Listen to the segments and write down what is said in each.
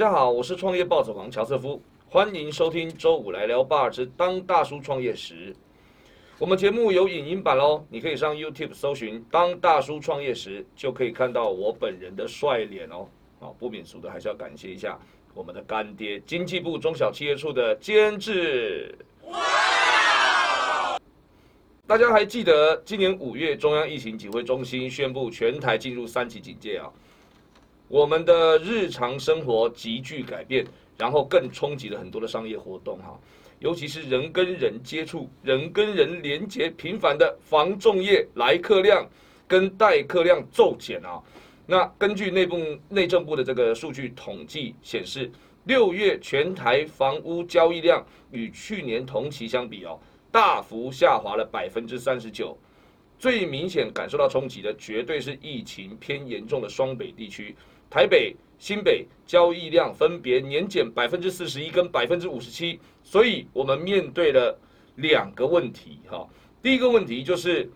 大家好，我是创业暴走王乔瑟夫，欢迎收听周五来聊吧之当大叔创业时。我们节目有影音版喽，你可以上 YouTube 搜寻“当大叔创业时”，就可以看到我本人的帅脸哦。啊，不免俗的还是要感谢一下我们的干爹——经济部中小企业处的监制。大家还记得今年五月中央疫情指挥中心宣布全台进入三级警戒啊？我们的日常生活急剧改变，然后更冲击了很多的商业活动哈，尤其是人跟人接触、人跟人连接频繁的防重业来客量跟待客量骤减啊。那根据内部内政部的这个数据统计显示，六月全台房屋交易量与去年同期相比哦，大幅下滑了百分之三十九。最明显感受到冲击的，绝对是疫情偏严重的双北地区。台北、新北交易量分别年减百分之四十一跟百分之五十七，所以我们面对了两个问题哈。第一个问题就是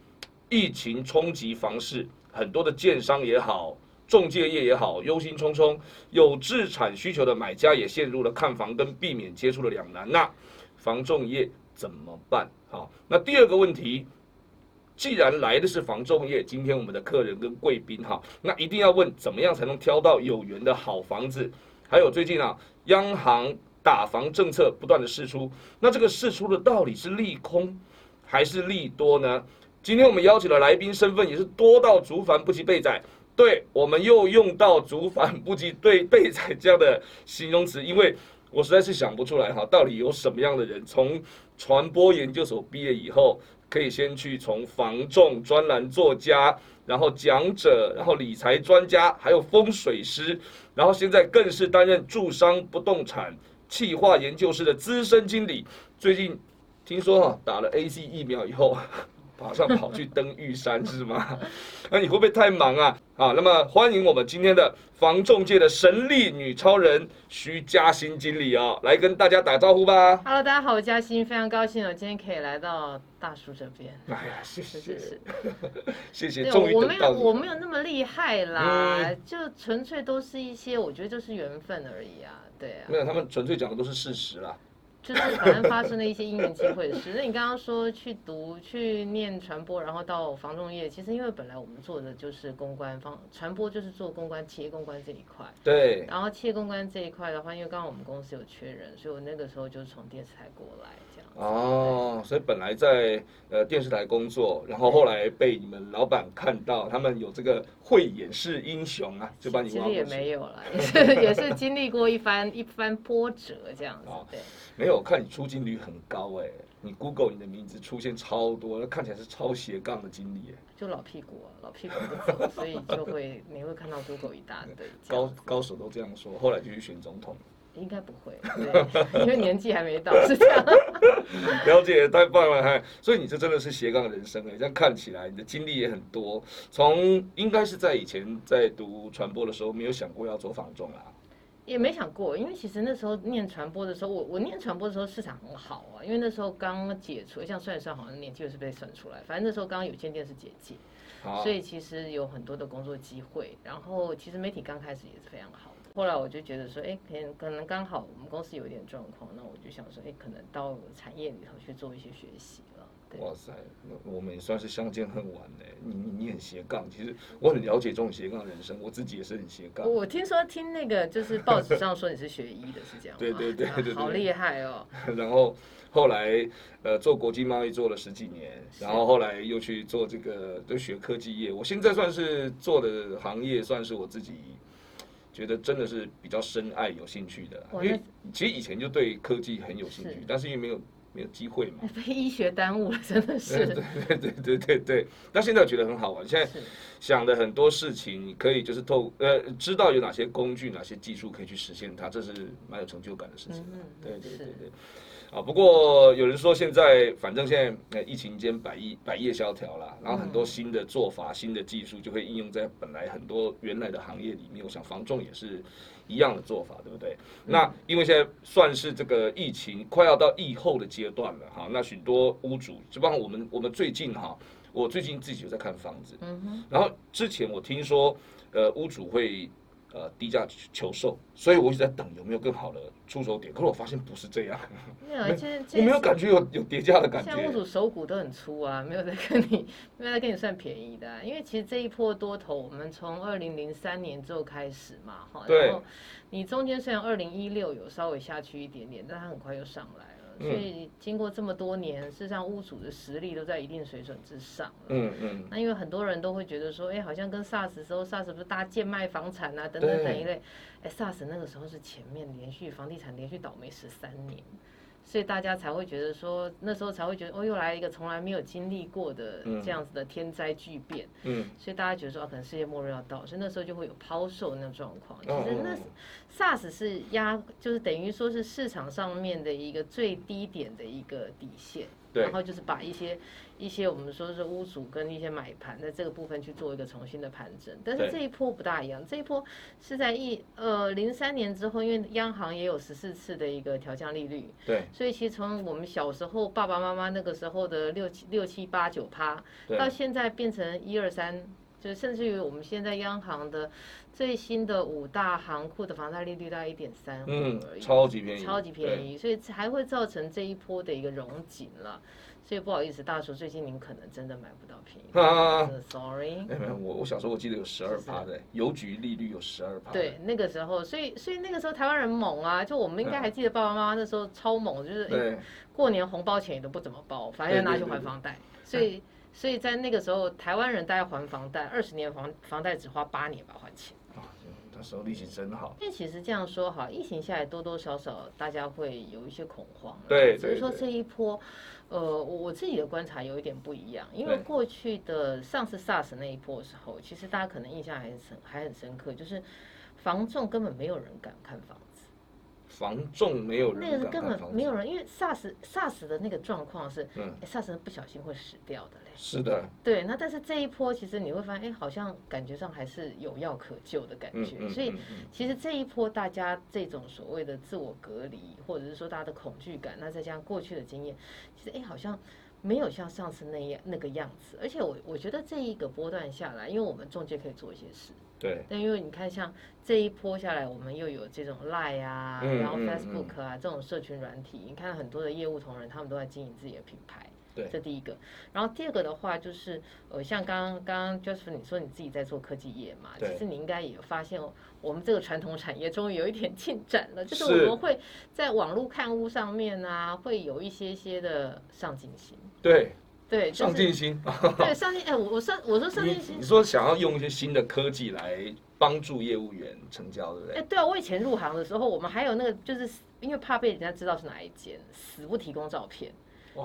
疫情冲击房市，很多的建商也好，中介业也好，忧心忡忡，有自产需求的买家也陷入了看房跟避免接触的两难。那房仲业怎么办？好，那第二个问题。既然来的是房仲业，今天我们的客人跟贵宾哈，那一定要问怎么样才能挑到有缘的好房子？还有最近啊，央行打房政策不断的释出，那这个释出的到底是利空还是利多呢？今天我们邀请的来宾身份也是多到竹凡不及备载，对我们又用到竹凡不及对备载这样的形容词，因为我实在是想不出来哈，到底有什么样的人从传播研究所毕业以后。可以先去从房仲专栏作家，然后讲者，然后理财专家，还有风水师，然后现在更是担任住商不动产企划研究室的资深经理。最近听说哈打了 A C 疫苗以后。马上跑去登玉山是吗？那你会不会太忙啊？啊，那么欢迎我们今天的防重界的神力女超人徐嘉欣经理啊，来跟大家打招呼吧。Hello，大家好，我嘉欣，非常高兴我今天可以来到大叔这边。哎呀，谢谢谢谢谢谢，终于我没有我没有那么厉害啦，就纯粹都是一些我觉得就是缘分而已啊，对啊。没有，他们纯粹讲的都是事实啦。就是反正发生了一些因缘机会的事。那你刚刚说去读、去念传播，然后到防重业，其实因为本来我们做的就是公关方，传播就是做公关、企业公关这一块。对。然后企业公关这一块的话，因为刚刚我们公司有缺人，所以我那个时候就是从电视台过来这样。哦，所以本来在呃电视台工作，然后后来被你们老板看到，他们有这个慧眼识英雄啊，就把你其实也没有了，也是也是经历过一番一番波折这样子。对。没有，看你出镜率很高哎，你 Google 你的名字出现超多，看起来是超斜杠的经历哎。就老屁股啊，老屁股所以就会你会看到 Google 一大堆。高高手都这样说，后来就去选总统。应该不会，对，因为年纪还没到，是这样。了解，太棒了哈！所以你这真的是斜杠人生哎，这样看起来你的经历也很多。从应该是在以前在读传播的时候，没有想过要做房仲啊。也没想过，因为其实那时候念传播的时候，我我念传播的时候市场很好啊，因为那时候刚解除，像算一算好像年纪是被算出来，反正那时候刚刚有线电视解禁，所以其实有很多的工作机会，然后其实媒体刚开始也是非常好的。后来我就觉得说，哎，可能可能刚好我们公司有一点状况，那我就想说，哎，可能到产业里头去做一些学习。哇塞，我们也算是相见恨晚嘞。你你你很斜杠，其实我很了解这种斜杠人生，我自己也是很斜杠。我听说听那个就是报纸上说你是学医的，是这样吗？对对对 对，好厉害哦。然后后来呃做国际贸易做了十几年，然后后来又去做这个就学科技业。我现在算是做的行业，算是我自己觉得真的是比较深爱、有兴趣的。因为其实以前就对科技很有兴趣，但是因为没有。没有机会嘛？被医学耽误了，真的是。对对对对对对。但现在我觉得很好玩，现在想的很多事情，你可以就是透呃，知道有哪些工具、哪些技术可以去实现它，这是蛮有成就感的事情。嗯对对对对。啊，不过有人说现在反正现在疫情间百亿百业萧条了，然后很多新的做法、新的技术就会应用在本来很多原来的行业里面。我想防重也是。一样的做法，对不对？那因为现在算是这个疫情快要到疫后的阶段了，哈。那许多屋主，就包括我们，我们最近哈，我最近自己有在看房子。然后之前我听说，呃，屋主会呃低价求售，所以我一直在等有没有更好的出手点。可是我发现不是这样，没有，我没有感觉有有叠加的感觉。像屋主手骨都很粗啊，没有在跟你没有在跟你算便宜的，因为其实这一波多头，我们从二零零三年之后开始嘛，哈，然后你中间虽然二零一六有稍微下去一点点，但它很快又上来。所以经过这么多年，事实上屋主的实力都在一定水准之上了。嗯嗯。那因为很多人都会觉得说，哎，好像跟 SARS 时候，SARS 不是大家贱卖房产啊，等等等一类。哎，SARS 那个时候是前面连续房地产连续倒霉十三年。所以大家才会觉得说，那时候才会觉得哦，又来一个从来没有经历过的这样子的天灾巨变。嗯，所以大家觉得说，可能世界末日要到，所以那时候就会有抛售那种状况。其实那 SARS 是压，就是等于说是市场上面的一个最低点的一个底线。然后就是把一些一些我们说是屋主跟一些买盘在这个部分去做一个重新的盘整，但是这一波不大一样，这一波是在一呃零三年之后，因为央行也有十四次的一个调降利率，对，所以其实从我们小时候爸爸妈妈那个时候的六七六七八九趴，到现在变成一二三，就甚至于我们现在央行的最新的五大行库的房贷利率大概一点三，嗯，超级便宜，超级便宜，所以才会造成这一波的一个融紧了。所以不好意思，大叔，最近您可能真的买不到便宜。啊，sorry。没有，我我小时候我记得有十二趴的邮局利率有十二趴。对，那个时候，所以所以那个时候台湾人猛啊，就我们应该还记得爸爸妈妈那时候超猛，就是过年红包钱也都不怎么包，反正拿去还房贷。所以所以在那个时候，台湾人大概还房贷二十年房房贷只花八年吧还钱。时候疫情真好。因为其实这样说哈，疫情下来多多少少大家会有一些恐慌。对，只是说这一波。呃，我自己的观察有一点不一样，因为过去的上次 SARS 那一波的时候，其实大家可能印象还很还很深刻，就是房仲根本没有人敢看房子。防重没有人，那个是根本没有人，因为 SARS SARS 的那个状况是，SARS 不小心会死掉的嘞。是的。对，那但是这一波其实你会发现，哎，好像感觉上还是有药可救的感觉。所以其实这一波大家这种所谓的自我隔离，或者是说大家的恐惧感，那再加上过去的经验，其实哎好像没有像上次那样那个样子。而且我我觉得这一个波段下来，因为我们中介可以做一些事。对，但因为你看，像这一波下来，我们又有这种 Line 啊，然后 Facebook 啊这种社群软体，你看很多的业务同仁，他们都在经营自己的品牌。对，这第一个。然后第二个的话，就是呃，像刚刚刚刚 Joseph 你说你自己在做科技业嘛，其实你应该也发现，我们这个传统产业终于有一点进展了，就是我们会在网络看屋上面啊，会有一些些的上进心。对。对，上进心。对，上进。哎，我我上我说上进心。你说想要用一些新的科技来帮助业务员成交，对不对？哎，对啊，我以前入行的时候，我们还有那个，就是因为怕被人家知道是哪一间，死不提供照片。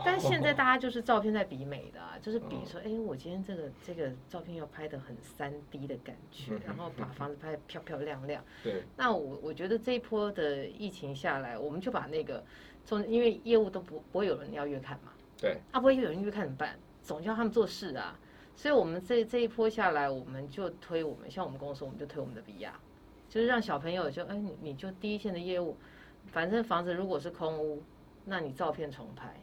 但现在大家就是照片在比美的，就是比说，哎，我今天这个这个照片要拍的很三 D 的感觉，然后把房子拍得漂漂亮亮。对。那我我觉得这一波的疫情下来，我们就把那个从因为业务都不不会有人要约看嘛。对，啊，不会有人约看怎么办？总叫他们做事啊。所以，我们这这一波下来，我们就推我们像我们公司，我们就推我们的 VR，就是让小朋友就哎，你你就第一线的业务，反正房子如果是空屋，那你照片重拍，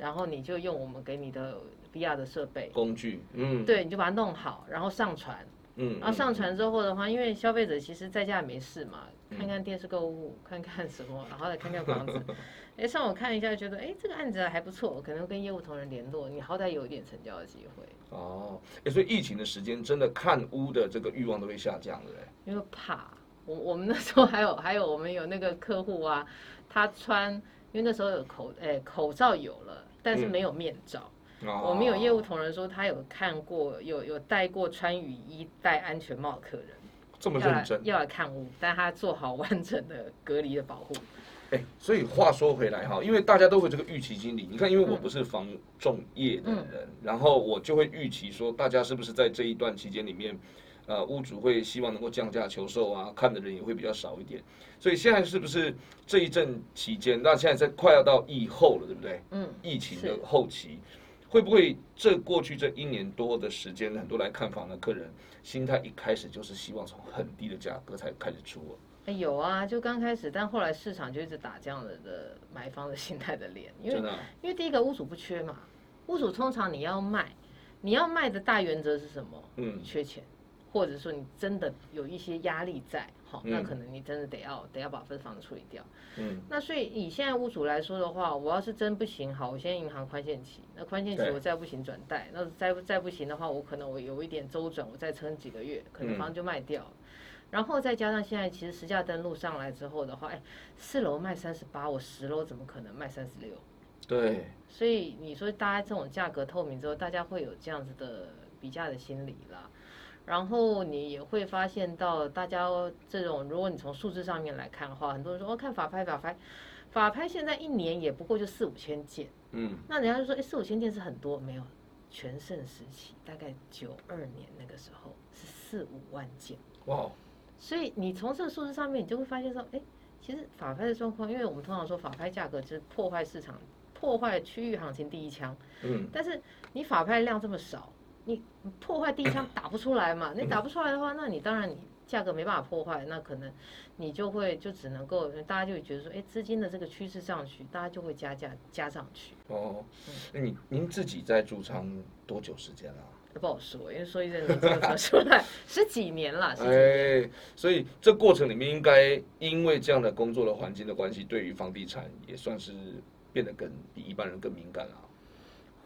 然后你就用我们给你的 VR 的设备工具，嗯，对，你就把它弄好，然后上传，嗯，然后上传之后的话，因为消费者其实在家也没事嘛，看看电视购物，看看什么，然后再看看房子。哎，上网看一下，觉得哎，这个案子还不错，可能跟业务同仁联络，你好歹有一点成交的机会。哦，哎，所以疫情的时间，真的看屋的这个欲望都会下降的嘞。因为怕，我我们那时候还有还有，我们有那个客户啊，他穿，因为那时候有口哎口罩有了，但是没有面罩。哦。我们有业务同仁说，他有看过，有有戴过穿雨衣、戴安全帽的客人，这么认真要来看屋，但他做好完整的隔离的保护。哎，所以话说回来哈，因为大家都会这个预期心理，你看，因为我不是防重业的人，然后我就会预期说，大家是不是在这一段期间里面，呃，屋主会希望能够降价求售啊，看的人也会比较少一点。所以现在是不是这一阵期间，那现在在快要到疫后了，对不对？嗯。疫情的后期，会不会这过去这一年多的时间，很多来看房的客人心态一开始就是希望从很低的价格才开始出？哎，有啊，就刚开始，但后来市场就一直打这样的的买方的心态的脸，因为因为第一个屋主不缺嘛，屋主通常你要卖，你要卖的大原则是什么？嗯，缺钱。或者说你真的有一些压力在，好，那可能你真的得要得要把分房子处理掉。嗯，那所以以现在屋主来说的话，我要是真不行，好，我现在银行宽限期，那宽限期我再不行转贷，那再再不行的话，我可能我有一点周转，我再撑几个月，可能房子就卖掉。然后再加上现在其实实价登录上来之后的话，哎，四楼卖三十八，我十楼怎么可能卖三十六？对。所以你说大家这种价格透明之后，大家会有这样子的比价的心理啦。然后你也会发现到，大家这种，如果你从数字上面来看的话，很多人说哦，看法拍法拍，法拍现在一年也不过就四五千件，嗯，那人家就说，哎，四五千件是很多，没有，全盛时期大概九二年那个时候是四五万件，哇，所以你从这个数字上面，你就会发现说，哎，其实法拍的状况，因为我们通常说法拍价格就是破坏市场、破坏区域行情第一枪，嗯，但是你法拍量这么少。你破坏第一枪打不出来嘛？你打不出来的话，那你当然你价格没办法破坏，那可能你就会就只能够大家就会觉得说，哎，资金的这个趋势上去，大家就会加价加上去。哦，那你您自己在驻仓多久时间了？不好说，因为说一阵子说出来十几年了。哎，所以这过程里面应该因为这样的工作的环境的关系，对于房地产也算是变得更比一般人更敏感了。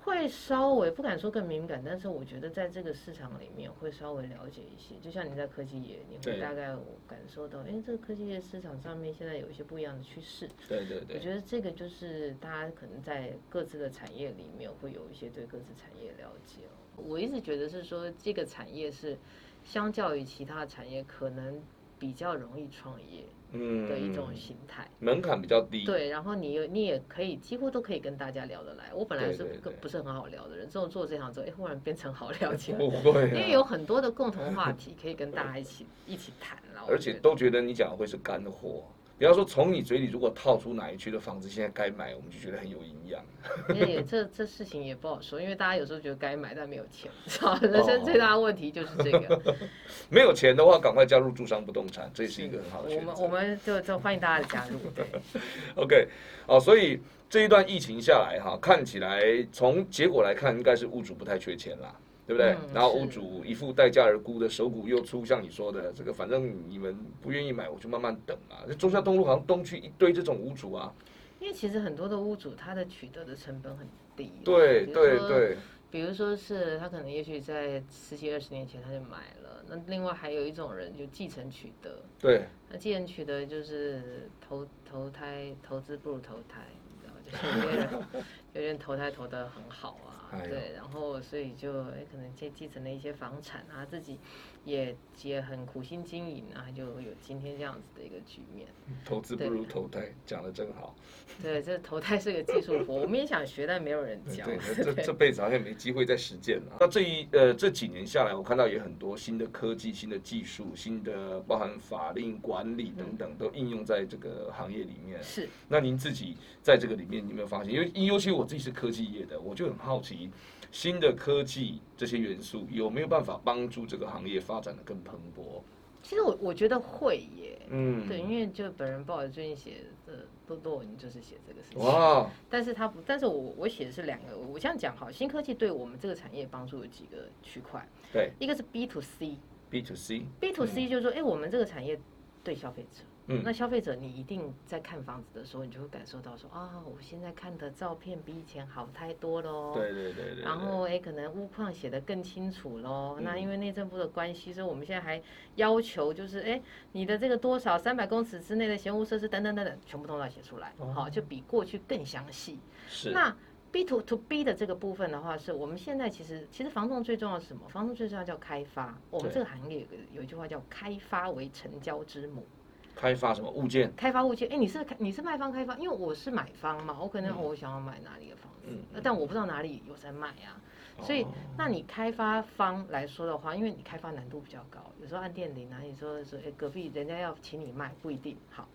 会稍微不敢说更敏感，但是我觉得在这个市场里面会稍微了解一些。就像你在科技业，你会大概感受到，哎，这个科技业市场上面现在有一些不一样的趋势。对对对。我觉得这个就是大家可能在各自的产业里面会有一些对各自产业了解。我一直觉得是说，这个产业是相较于其他产业可能比较容易创业。嗯的一种形态，门槛比较低。对，然后你你也可以几乎都可以跟大家聊得来。我本来是不不是很好聊的人，之后做这行之后，哎，忽然变成好聊起来。不会，因为有很多的共同话题可以跟大家一起一起谈了。而且都觉得你讲的会是干货。比方说，从你嘴里如果套出哪一区的房子现在该买，我们就觉得很有营养。因为这这事情也不好说，因为大家有时候觉得该买，但没有钱，人生最大的问题就是这个。没有钱的话，赶快加入住商不动产，这是一个很好的选择。我们我们就就欢迎大家的加入。对。OK，哦，所以这一段疫情下来哈，看起来从结果来看，应该是物主不太缺钱啦。对不对？然后屋主一副待价而沽的手骨又粗，像你说的这个，反正你们不愿意买，我就慢慢等啊。中山东路好像东区一堆这种屋主啊。因为其实很多的屋主他的取得的成本很低。对对对。比如说是他可能也许在十几二十年前他就买了，那另外还有一种人就继承取得。对。那继承取得就是投投胎投资不如投胎，你知道就是有些人投胎投的很好啊。对，然后所以就哎，可能接继承了一些房产啊，自己也也很苦心经营啊，就有今天这样子的一个局面。投资不如投胎，讲的真好。对，这投胎是个技术活，我们也想学，但没有人教。对，这这辈子好像没机会再实践了。那这一呃这几年下来，我看到也很多新的科技、新的技术、新的包含法令管理等等，都应用在这个行业里面。是。那您自己在这个里面，你有没有发现？因为尤其我自己是科技业的，我就很好奇。新的科技这些元素有没有办法帮助这个行业发展的更蓬勃？其实我我觉得会耶，嗯，对，因为就本人报最近写的多多你就是写这个事情。哇！但是他不，但是我我写的是两个，我这样讲哈，新科技对我们这个产业帮助有几个区块。对，一个是 B to C，B to C，B to C 就是说，哎，我们这个产业对消费者。嗯，那消费者你一定在看房子的时候，你就会感受到说啊，我现在看的照片比以前好太多喽。对对对对。然后哎，可能屋况写的更清楚喽。那因为内政部的关系，所以我们现在还要求就是哎，你的这个多少三百公尺之内的闲屋设施等等等等，全部都要写出来，好，就比过去更详细。是。那 B to to B 的这个部分的话，是我们现在其实其实房仲最重要是什么？房仲最重要叫开发。我们这个行业有个有一句话叫开发为成交之母。开发什么物件？开发物件，哎，你是你是卖方开发，因为我是买方嘛，我可能我想要买哪里的房子，但我不知道哪里有在卖啊，所以那你开发方来说的话，因为你开发难度比较高，有时候按电铃啊，你说说哎隔壁人家要请你卖不一定。好，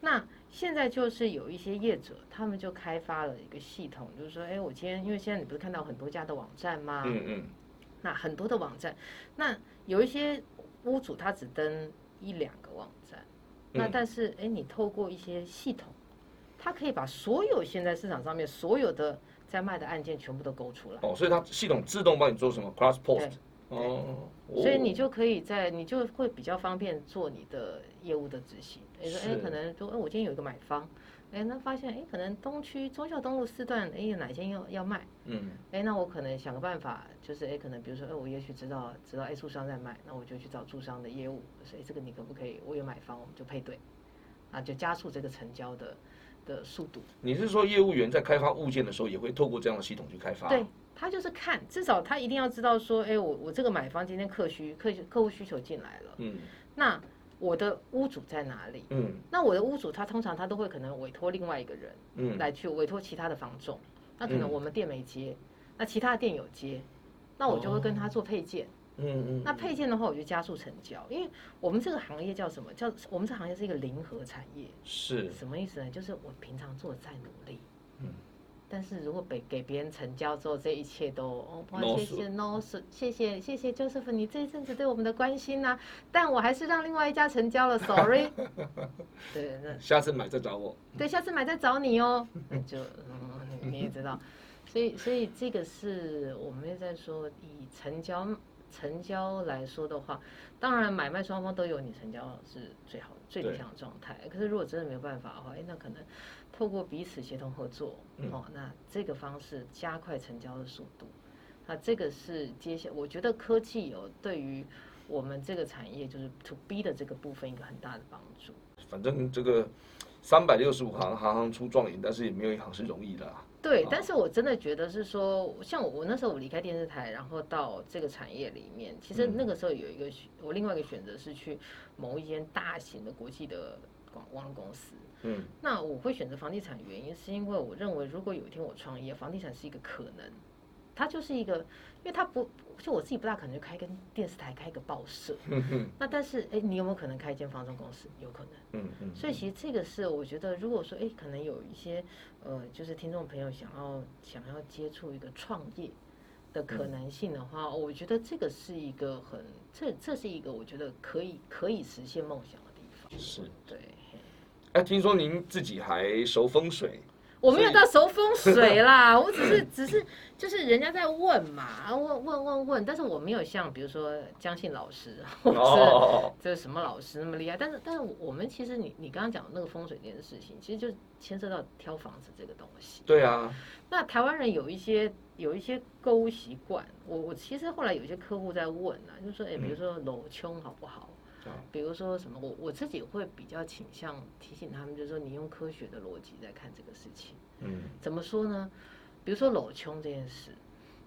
那现在就是有一些业者，他们就开发了一个系统，就是说哎我今天因为现在你不是看到很多家的网站吗？嗯嗯，那很多的网站，那有一些屋主他只登一两个网站。那但是，哎，你透过一些系统，它可以把所有现在市场上面所有的在卖的案件全部都勾出来。哦，所以它系统自动帮你做什么？Cross Post。哦，所以你就可以在，你就会比较方便做你的业务的执行。你，说哎，可能说，哎，我今天有一个买方，哎，那发现哎，可能东区中孝东路四段，哎，有哪间要要卖？嗯，哎，那我可能想个办法，就是哎，可能比如说，哎，我也许知道知道哎住商在卖，那我就去找住商的业务，所以这个你可不可以？我有买方，我们就配对，啊，就加速这个成交的的速度。你是说业务员在开发物件的时候，也会透过这样的系统去开发？对。他就是看，至少他一定要知道说，哎，我我这个买方今天客需客客户需求进来了，嗯，那我的屋主在哪里？嗯，那我的屋主他通常他都会可能委托另外一个人，嗯，来去委托其他的房仲，那可能我们店没接，那其他的店有接，那我就会跟他做配件，嗯嗯，那配件的话我就加速成交，因为我们这个行业叫什么叫我们这行业是一个零和产业，是什么意思呢？就是我平常做再努力，嗯。但是如果被给别人成交之后，这一切都哦，谢谢 no 谢谢谢谢 Joseph，你这一阵子对我们的关心呐，但我还是让另外一家成交了，sorry。对，那下次买再找我。对，下次买再找你哦。那就嗯，你也知道，所以所以这个是我们在说以成交成交来说的话，当然买卖双方都有你成交是最好最理想的状态。可是如果真的没有办法的话，哎，那可能。透过彼此协同合作，哦，那这个方式加快成交的速度，那这个是接下，我觉得科技有对于我们这个产业就是 to B 的这个部分一个很大的帮助。反正这个三百六十五行，行行出状元，但是也没有一行是容易的。啊对，但是我真的觉得是说，像我我那时候我离开电视台，然后到这个产业里面，其实那个时候有一个我另外一个选择是去某一间大型的国际的广网络公司。嗯，那我会选择房地产，原因是因为我认为，如果有一天我创业，房地产是一个可能，它就是一个，因为它不，就我自己不大可能就开跟电视台开一个报社，那但是，哎，你有没有可能开一间房中公司？有可能，嗯嗯，所以其实这个是我觉得，如果说，哎，可能有一些，呃，就是听众朋友想要想要接触一个创业的可能性的话，我觉得这个是一个很，这这是一个我觉得可以可以实现梦想的地方，是。对。哎，听说您自己还熟风水？我没有到熟风水啦，我只是只是就是人家在问嘛，问问问问，但是我没有像比如说江信老师或者这什么老师那么厉害。但是但是我们其实你你刚刚讲的那个风水这件事情，其实就牵涉到挑房子这个东西。对啊。那台湾人有一些有一些购物习惯，我我其实后来有些客户在问啊，就说哎，比如说楼冲好不好？比如说什么，我我自己会比较倾向提醒他们，就是说你用科学的逻辑在看这个事情。嗯，怎么说呢？比如说裸胸这件事，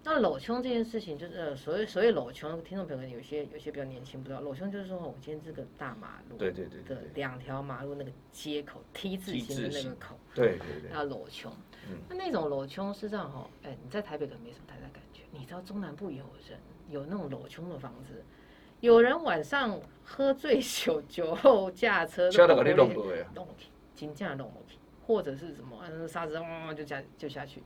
那裸胸这件事情就是呃，所谓所谓裸胸，听众朋友有些有些比较年轻不知道，裸胸就是说我今天这个大马路，对对对的两条马路那个街口 T 字形的那个口，对对对，要裸胸。那那种裸胸是这样哈，哎，你在台北可能没什么太大感觉，你知道中南部有人有那种裸胸的房子。有人晚上喝醉酒，酒后驾车，弄起，弄起，真正弄起，或者是什么，嗯，沙子嗡就下就下去。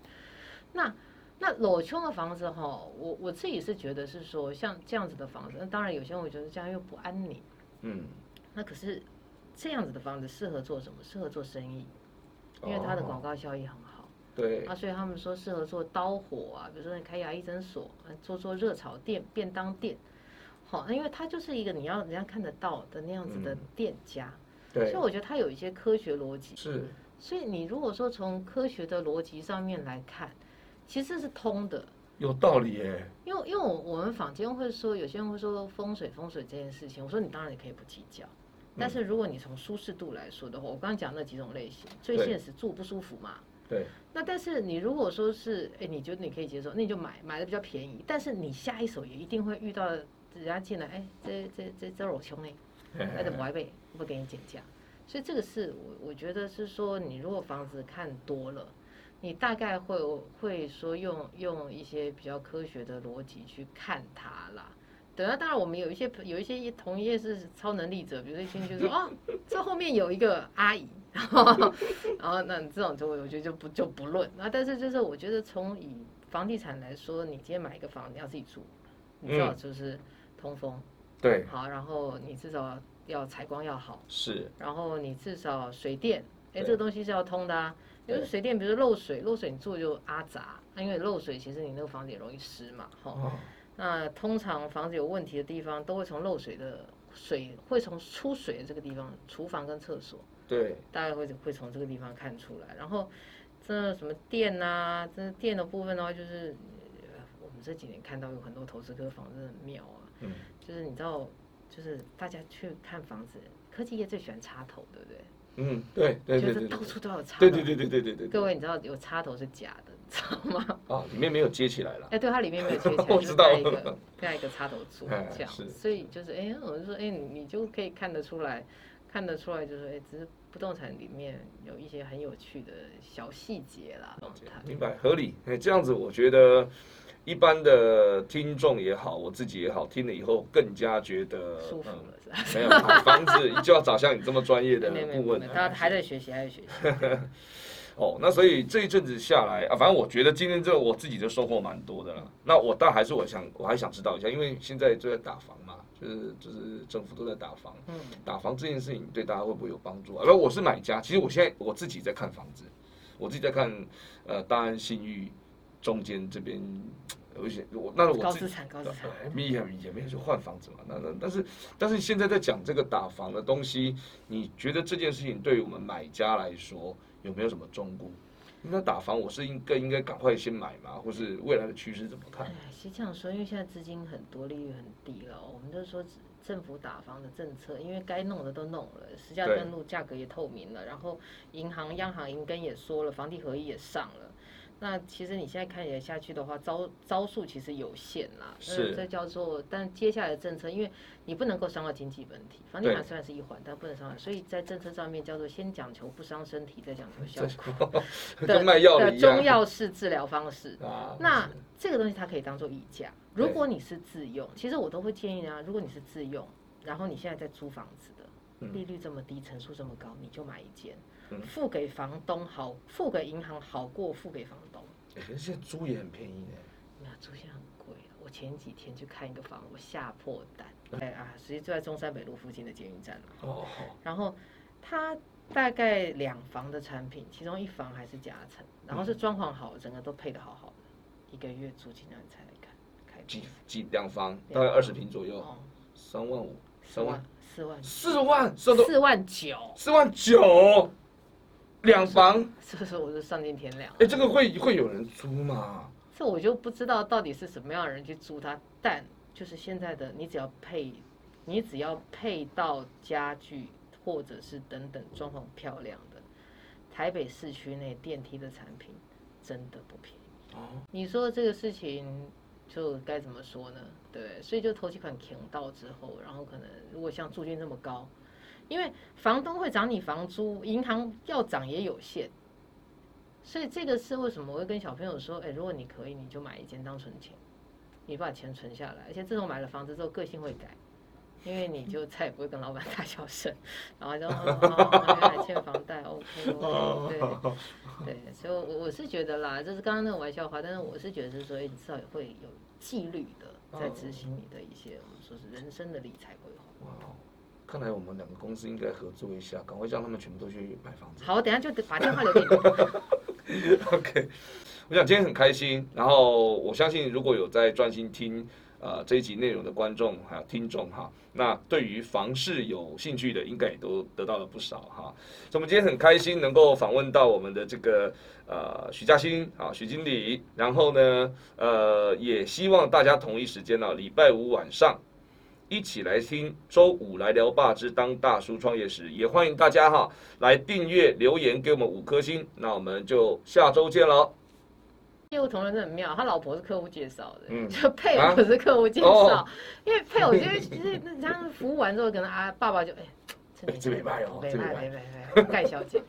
那那裸胸的房子哈，我我自己是觉得是说，像这样子的房子，那当然有些人会觉得这样又不安宁。嗯。那可是这样子的房子适合做什么？适合做生意，因为它的广告效益很好。对。啊，所以他们说适合做刀火啊，比如说你开牙医诊所，做做热炒店、便当店。好，那因为它就是一个你要人家看得到的那样子的店家，对，所以我觉得它有一些科学逻辑。是，所以你如果说从科学的逻辑上面来看，其实是通的。有道理耶。因为因为我我们坊间会说，有些人会说风水风水这件事情，我说你当然也可以不计较，但是如果你从舒适度来说的话，我刚刚讲那几种类型，最现实住不舒服嘛。对。那但是你如果说是，哎，你觉得你可以接受，那你就买买的比较便宜，但是你下一手也一定会遇到。人家进来，哎，这这这这我穷呢，那怎么还被不给你减价？所以这个是我我觉得是说，你如果房子看多了，你大概会会说用用一些比较科学的逻辑去看它啦。对啊，当然我们有一些有一些同业是超能力者，比如说一进去说哦，这后面有一个阿姨，然后然后那这种就我觉得就不就不论那。但是就是我觉得从以房地产来说，你今天买一个房，你要自己住，你知道就是。通风，对，好，然后你至少要采光要好，是，然后你至少水电，哎，这个东西是要通的啊，因为水电，比如说漏水，漏水你做就阿杂，因为漏水其实你那个房子也容易湿嘛，哈，那通常房子有问题的地方，都会从漏水的水会从出水的这个地方，厨房跟厕所，对，大概会会从这个地方看出来。然后这什么电啊，这电的部分的话，就是我们这几年看到有很多投资客房子很妙啊，嗯，就是你知道，就是大家去看房子，科技业最喜欢插头，对不对？嗯，对对对对，到处都有插。对对对对对对对。各位，你知道有插头是假的，知道吗？啊，里面没有接起来了。哎，对，它里面没有接起来，我知道。一个盖一个插头做 这样，所以就是哎，我就说哎，你就可以看得出来，看得出来就是哎，只是不动产里面有一些很有趣的小细节啦。明白，合理。哎，这样子我觉得。一般的听众也好，我自己也好，听了以后更加觉得舒服了，是吧？没有房子就要找像你这么专业的 顾问。他还在学习，还在学习。哦，那所以这一阵子下来啊，反正我觉得今天这我自己就收获蛮多的了。那我但还是我想，我还想知道一下，因为现在就在打房嘛，就是就是政府都在打房。嗯。打房这件事情对大家会不会有帮助啊？那我是买家，其实我现在我自己在看房子，我自己在看呃大安信誉。中间这边有一些，我那我高资产高资产，也也没有去换房子嘛。那那但是但是现在在讲这个打房的东西，你觉得这件事情对于我们买家来说有没有什么忠估？那打房我是应更应该赶快先买嘛？或是未来的趋势怎么看？是这样说，因为现在资金很多，利率很低了。我们都说政府打房的政策，因为该弄的都弄了，实价登录价格也透明了，然后银行央行银根也说了，房地合一也上了。那其实你现在看起来下去的话，招招数其实有限啦。是。这叫做，但接下来的政策，因为你不能够伤到经济本体，房地产虽然是一环，但不能伤害，所以在政策上面叫做先讲求不伤身体，再讲求效果。跟卖药的中药式治疗方式。啊。那这个东西它可以当做溢价。如果你是自用，其实我都会建议啊，如果你是自用，然后你现在在租房子的，利率这么低，层数这么高，你就买一间。付给房东好，付给银行好过付给房东。可是现在租也很便宜呢。那租现在很贵我前几天去看一个房，我吓破胆。哎啊，实际就在中山北路附近的捷运站哦。然后它大概两房的产品，其中一房还是夹层，然后是装潢好，整个都配的好好的。一个月租金那你猜来看？几几两房？大概二十平左右。三万五。三万。四万。四万。四万九。四万九。两房，是不是我是上尽天良？哎，这个会会有人租吗？这我就不知道到底是什么样的人去租它。但就是现在的，你只要配，你只要配到家具或者是等等装潢漂亮的，台北市区内电梯的产品真的不便宜。哦，你说这个事情就该怎么说呢？对，所以就投几款填到之后，然后可能如果像租金这么高。因为房东会涨你房租，银行要涨也有限，所以这个是为什么我会跟小朋友说：哎，如果你可以，你就买一间当存钱，你把钱存下来，而且自从买了房子之后，个性会改，因为你就再也不会跟老板大小声，然后就还欠房贷，OK OK，对对，所以我我是觉得啦，这是刚刚那个玩笑话，但是我是觉得是说，你至少也会有纪律的在执行你的一些我们说是人生的理财规划。看来我们两个公司应该合作一下，赶快让他们全部都去买房子。好，等下就把电话留给你。OK，我想今天很开心，然后我相信如果有在专心听呃这一集内容的观众还有听众哈，那对于房市有兴趣的，应该也都得到了不少哈。所以我们今天很开心能够访问到我们的这个呃许嘉欣啊许经理，然后呢呃也希望大家同一时间呢礼拜五晚上。一起来听周五来聊霸之当大叔创业时，也欢迎大家哈来订阅留言给我们五颗星，那我们就下周见喽。业务同仁是很妙，他老婆是客户介绍的，嗯。就配偶是客户介绍，因为配偶因为其实这样服务完之后，可能啊爸爸就哎，这没卖哦，没卖没卖没盖小姐，